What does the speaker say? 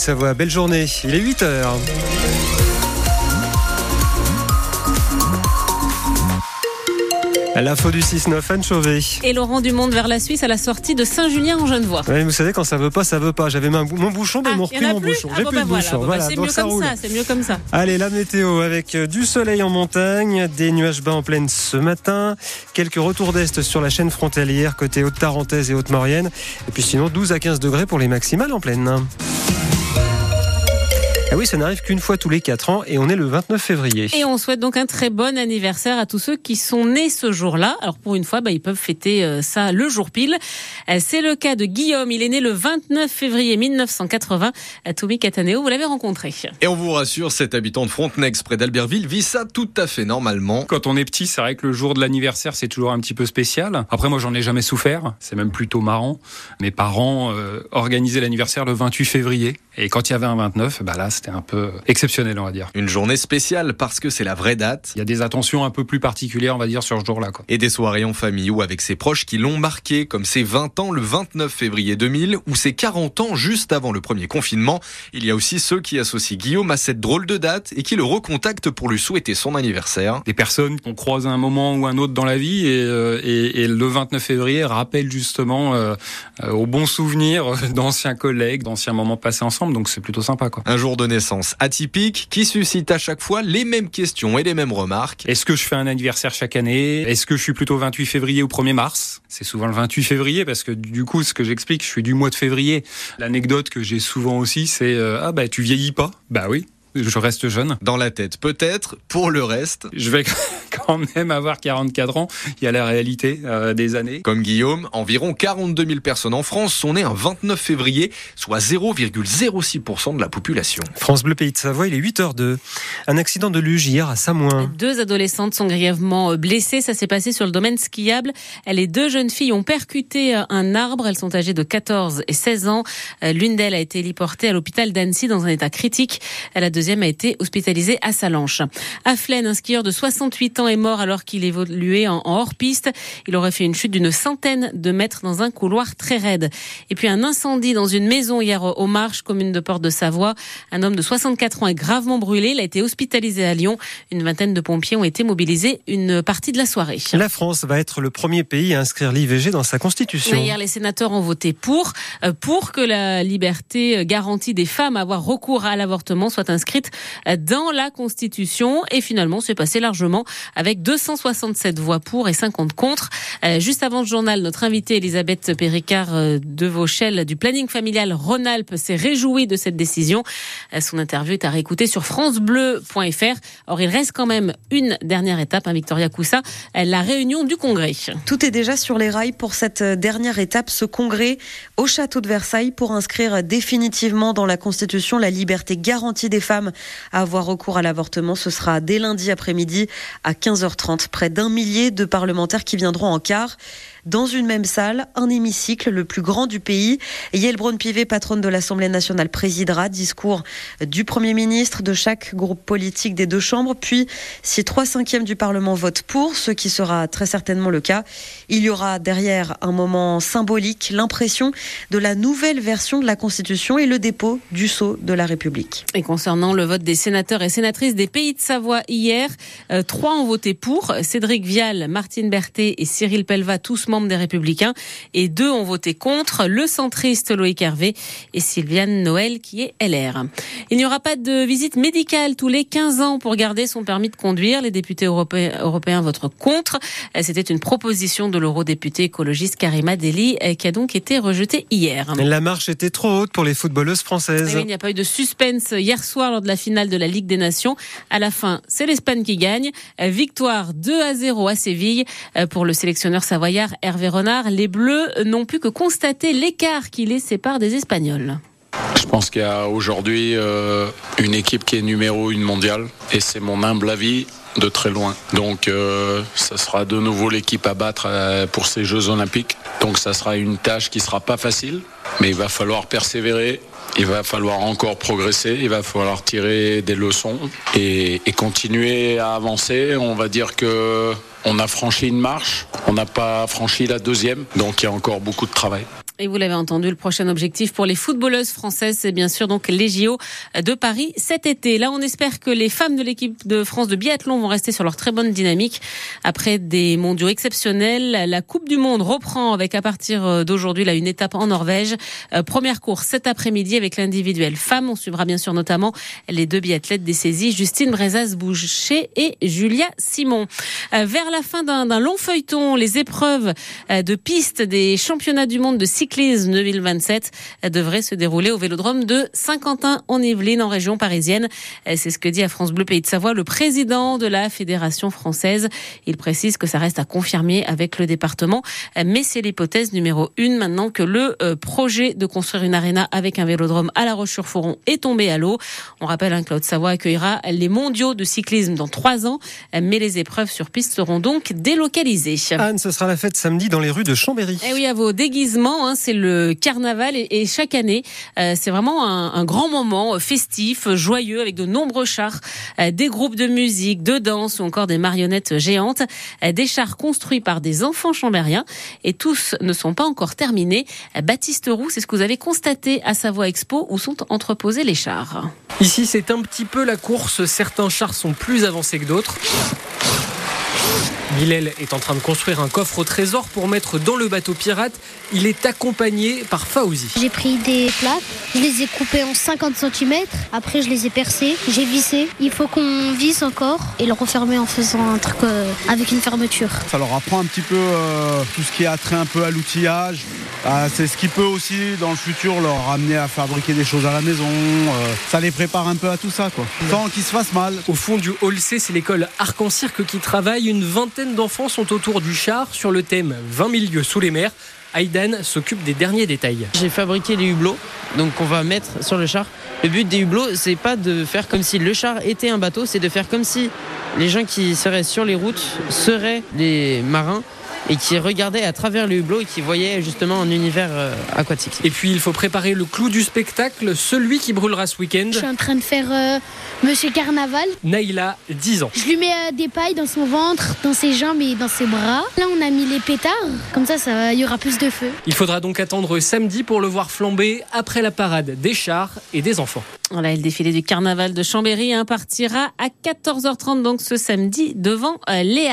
Savoie. Belle journée. Il est 8 heures. L'info du 6-9, Anne Chauvet. Et Laurent Dumonde vers la Suisse à la sortie de Saint-Julien en Genevois. Oui, vous savez, quand ça veut pas, ça veut pas. J'avais mon bouchon, mais ah, mon repris mon bouchon. J'ai ah, plus bah de bouchon. Bah voilà, c'est mieux comme ça, c'est mieux comme ça. Allez, la météo avec euh, du soleil en montagne, des nuages bas en plaine ce matin, quelques retours d'est sur la chaîne frontalière côté Haute-Tarentaise et Haute-Maurienne. Et puis sinon, 12 à 15 degrés pour les maximales en plaine. Ah oui, ça n'arrive qu'une fois tous les 4 ans et on est le 29 février. Et on souhaite donc un très bon anniversaire à tous ceux qui sont nés ce jour-là. Alors pour une fois, bah, ils peuvent fêter euh, ça le jour pile. Euh, c'est le cas de Guillaume. Il est né le 29 février 1980. Euh, Tommy Cataneo, vous l'avez rencontré. Et on vous rassure, cet habitant de Frontenex près d'Albertville vit ça tout à fait normalement. Quand on est petit, c'est vrai que le jour de l'anniversaire, c'est toujours un petit peu spécial. Après, moi, j'en ai jamais souffert. C'est même plutôt marrant. Mes parents euh, organisaient l'anniversaire le 28 février. Et quand il y avait un 29, bah là, c'était un peu exceptionnel, on va dire. Une journée spéciale parce que c'est la vraie date. Il y a des attentions un peu plus particulières, on va dire, sur ce jour-là. Et des soirées en famille ou avec ses proches qui l'ont marqué, comme ses 20 ans le 29 février 2000 ou ses 40 ans juste avant le premier confinement. Il y a aussi ceux qui associent Guillaume à cette drôle de date et qui le recontactent pour lui souhaiter son anniversaire. Des personnes qu'on croise à un moment ou un autre dans la vie et, euh, et, et le 29 février rappelle justement euh, euh, aux bons souvenirs d'anciens collègues, d'anciens moments passés ensemble. Donc c'est plutôt sympa. Quoi. Un jour de atypique qui suscite à chaque fois les mêmes questions et les mêmes remarques. Est-ce que je fais un anniversaire chaque année? Est-ce que je suis plutôt 28 février ou 1er mars? C'est souvent le 28 février parce que du coup, ce que j'explique, je suis du mois de février. L'anecdote que j'ai souvent aussi, c'est euh, ah bah tu vieillis pas Bah oui je reste jeune. Dans la tête, peut-être. Pour le reste, je vais quand même avoir 44 ans. Il y a la réalité euh, des années. Comme Guillaume, environ 42 000 personnes en France sont nées un 29 février, soit 0,06% de la population. France Bleu Pays de Savoie, il est 8h02. Un accident de luge hier à Samoin. Deux adolescentes sont grièvement euh, blessées. Ça s'est passé sur le domaine skiable. Les deux jeunes filles ont percuté euh, un arbre. Elles sont âgées de 14 et 16 ans. L'une d'elles a été héliportée à l'hôpital d'Annecy dans un état critique. Elle a deuxième a été hospitalisé à Salanches. À Flaine, un skieur de 68 ans est mort alors qu'il évoluait en hors-piste. Il aurait fait une chute d'une centaine de mètres dans un couloir très raide. Et puis un incendie dans une maison hier au Marche, commune de Porte de Savoie. Un homme de 64 ans est gravement brûlé. Il a été hospitalisé à Lyon. Une vingtaine de pompiers ont été mobilisés une partie de la soirée. La France va être le premier pays à inscrire l'IVG dans sa constitution. Hier, les sénateurs ont voté pour, euh, pour que la liberté garantie des femmes à avoir recours à l'avortement soit inscrite dans la Constitution. Et finalement, c'est passé largement avec 267 voix pour et 50 contre. Euh, juste avant le journal, notre invitée Elisabeth Péricard euh, de Vauchel du planning familial Rhône-Alpes s'est réjouie de cette décision. Euh, son interview est à réécouter sur francebleu.fr. Or, il reste quand même une dernière étape, hein, Victoria Coussa, la réunion du Congrès. Tout est déjà sur les rails pour cette dernière étape, ce Congrès au château de Versailles pour inscrire définitivement dans la Constitution la liberté garantie des femmes à avoir recours à l'avortement. Ce sera dès lundi après-midi à 15h30. Près d'un millier de parlementaires qui viendront en quart dans une même salle, un hémicycle le plus grand du pays. Yael Braun-Pivet, patronne de l'Assemblée nationale, présidera. Discours du Premier ministre, de chaque groupe politique des deux chambres. Puis, si trois cinquièmes du Parlement votent pour, ce qui sera très certainement le cas, il y aura derrière un moment symbolique, l'impression de la nouvelle version de la Constitution et le dépôt du sceau de la République. Et concernant le vote des sénateurs et sénatrices des pays de Savoie hier, euh, trois ont voté pour. Cédric Vial, Martine Berthet et Cyril Pelva, tous membres des Républicains, et deux ont voté contre, le centriste Loïc Hervé et Sylviane Noël qui est LR. Il n'y aura pas de visite médicale tous les 15 ans pour garder son permis de conduire. Les députés européens, votent contre. C'était une proposition de l'eurodéputé écologiste Karima Deli qui a donc été rejetée hier. La marche était trop haute pour les footballeuses françaises. il n'y a pas eu de suspense hier soir lors de la finale de la Ligue des Nations. À la fin, c'est l'Espagne qui gagne. Victoire 2 à 0 à Séville pour le sélectionneur savoyard Hervé Renard, les Bleus n'ont pu que constater l'écart qui les sépare des Espagnols. Je pense qu'il y a aujourd'hui euh, une équipe qui est numéro une mondiale et c'est mon humble avis de très loin. Donc euh, ça sera de nouveau l'équipe à battre euh, pour ces Jeux olympiques. Donc ça sera une tâche qui sera pas facile, mais il va falloir persévérer. Il va falloir encore progresser, il va falloir tirer des leçons et continuer à avancer. On va dire que on a franchi une marche, on n'a pas franchi la deuxième, donc il y a encore beaucoup de travail. Et vous l'avez entendu, le prochain objectif pour les footballeuses françaises, c'est bien sûr donc les JO de Paris cet été. Là, on espère que les femmes de l'équipe de France de biathlon vont rester sur leur très bonne dynamique. Après des mondiaux exceptionnels, la Coupe du Monde reprend avec à partir d'aujourd'hui là une étape en Norvège. Euh, première course cet après-midi avec l'individuel femme. On suivra bien sûr notamment les deux biathlètes des saisies, Justine Brezas-Boucher et Julia Simon. Euh, vers la fin d'un long feuilleton, les épreuves euh, de piste des championnats du monde de cyclisme cyclisme 2027 devrait se dérouler au vélodrome de Saint-Quentin en Yvelines en région parisienne. C'est ce que dit à France Bleu Pays de Savoie le président de la Fédération française. Il précise que ça reste à confirmer avec le département, mais c'est l'hypothèse numéro une maintenant que le euh, projet de construire une arena avec un vélodrome à La Roche-sur-Foron est tombé à l'eau. On rappelle hein, que la savoie accueillera les mondiaux de cyclisme dans trois ans, mais les épreuves sur piste seront donc délocalisées. Anne, ce sera la fête samedi dans les rues de Chambéry. Eh oui, à vos déguisements, hein, c'est le carnaval et, chaque année, euh, c'est vraiment un, grand moment festif, joyeux, avec de nombreux chars, euh, des groupes de musique, de danse ou encore des marionnettes géantes, euh, des chars construits par des enfants chambériens et tous ne sont pas encore terminés. Baptiste Roux, c'est ce que vous avez constaté à Savoie Expo où sont entreposés les chars. Ici, c'est un petit peu la course. Certains chars sont plus avancés que d'autres. Bilal est en train de construire un coffre au trésor pour mettre dans le bateau pirate. Il est accompagné par Faouzi. J'ai pris des plaques, je les ai coupées en 50 cm, après je les ai percées, j'ai vissé. Il faut qu'on visse encore et le refermer en faisant un truc euh, avec une fermeture. Ça leur apprend un petit peu euh, tout ce qui est attrait un peu à l'outillage. Ah, c'est ce qui peut aussi dans le futur leur amener à fabriquer des choses à la maison. Euh, ça les prépare un peu à tout ça, quoi. Sans qu'ils se fassent mal. Au fond du hall C, c'est l'école Arc-en-Cirque qui travaille. Une vingtaine d'enfants sont autour du char sur le thème 20 000 lieux sous les mers. Aïdan s'occupe des derniers détails. J'ai fabriqué les hublots, donc on va mettre sur le char. Le but des hublots, c'est pas de faire comme si le char était un bateau, c'est de faire comme si les gens qui seraient sur les routes seraient les marins et qui regardait à travers le hublot et qui voyait justement un univers euh, aquatique. Et puis il faut préparer le clou du spectacle, celui qui brûlera ce week-end. Je suis en train de faire euh, Monsieur Carnaval. Naïla, 10 ans. Je lui mets euh, des pailles dans son ventre, dans ses jambes et dans ses bras. Là on a mis les pétards, comme ça il y aura plus de feu. Il faudra donc attendre samedi pour le voir flamber après la parade des chars et des enfants. Voilà, le défilé du carnaval de Chambéry hein, partira à 14h30 donc ce samedi devant Léa.